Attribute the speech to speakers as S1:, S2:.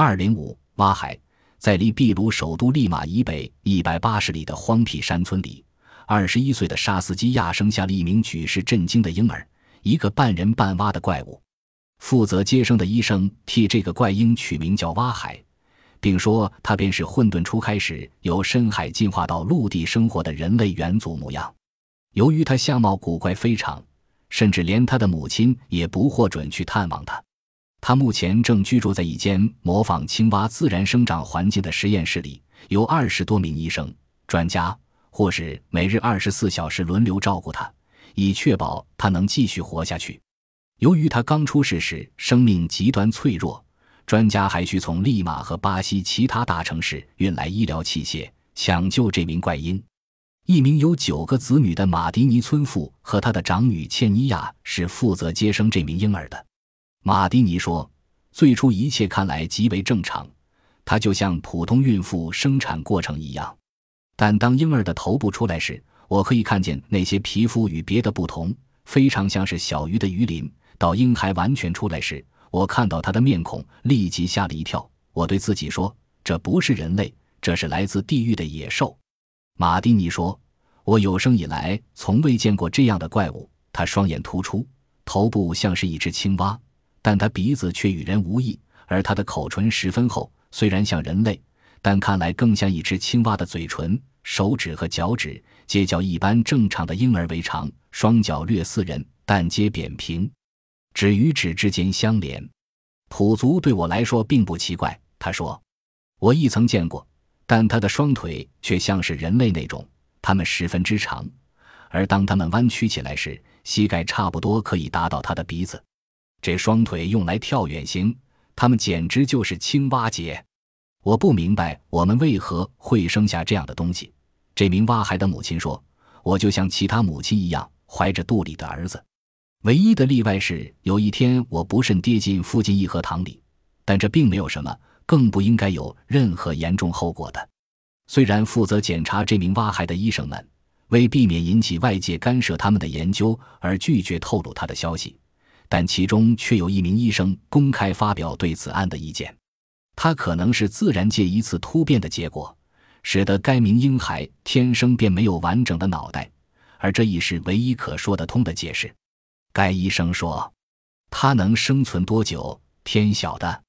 S1: 二零五挖海，在离秘鲁首都利马以北一百八十里的荒僻山村里，二十一岁的沙斯基亚生下了一名举世震惊的婴儿，一个半人半蛙的怪物。负责接生的医生替这个怪婴取名叫挖海，并说他便是混沌初开始由深海进化到陆地生活的人类元祖模样。由于他相貌古怪非常，甚至连他的母亲也不获准去探望他。他目前正居住在一间模仿青蛙自然生长环境的实验室里，由二十多名医生、专家或是每日二十四小时轮流照顾他，以确保他能继续活下去。由于他刚出世时生命极端脆弱，专家还需从利马和巴西其他大城市运来医疗器械抢救这名怪婴。一名有九个子女的马迪尼村妇和他的长女茜尼亚是负责接生这名婴儿的。马蒂尼说：“最初一切看来极为正常，它就像普通孕妇生产过程一样。但当婴儿的头部出来时，我可以看见那些皮肤与别的不同，非常像是小鱼的鱼鳞。到婴孩完全出来时，我看到他的面孔，立即吓了一跳。我对自己说：这不是人类，这是来自地狱的野兽。”马蒂尼说：“我有生以来从未见过这样的怪物。他双眼突出，头部像是一只青蛙。”但他鼻子却与人无异，而他的口唇十分厚，虽然像人类，但看来更像一只青蛙的嘴唇。手指和脚趾皆较一般正常的婴儿为长，双脚略似人，但皆扁平，指与指之间相连。蹼足对我来说并不奇怪，他说，我亦曾见过，但他的双腿却像是人类那种，它们十分之长，而当它们弯曲起来时，膝盖差不多可以达到他的鼻子。这双腿用来跳远行，他们简直就是青蛙节。我不明白我们为何会生下这样的东西。这名蛙孩的母亲说：“我就像其他母亲一样，怀着肚里的儿子。唯一的例外是，有一天我不慎跌进附近一河塘里，但这并没有什么，更不应该有任何严重后果的。虽然负责检查这名蛙孩的医生们为避免引起外界干涉他们的研究而拒绝透露他的消息。”但其中却有一名医生公开发表对此案的意见，他可能是自然界一次突变的结果，使得该名婴孩天生便没有完整的脑袋，而这亦是唯一可说得通的解释。该医生说：“他能生存多久，天晓得。”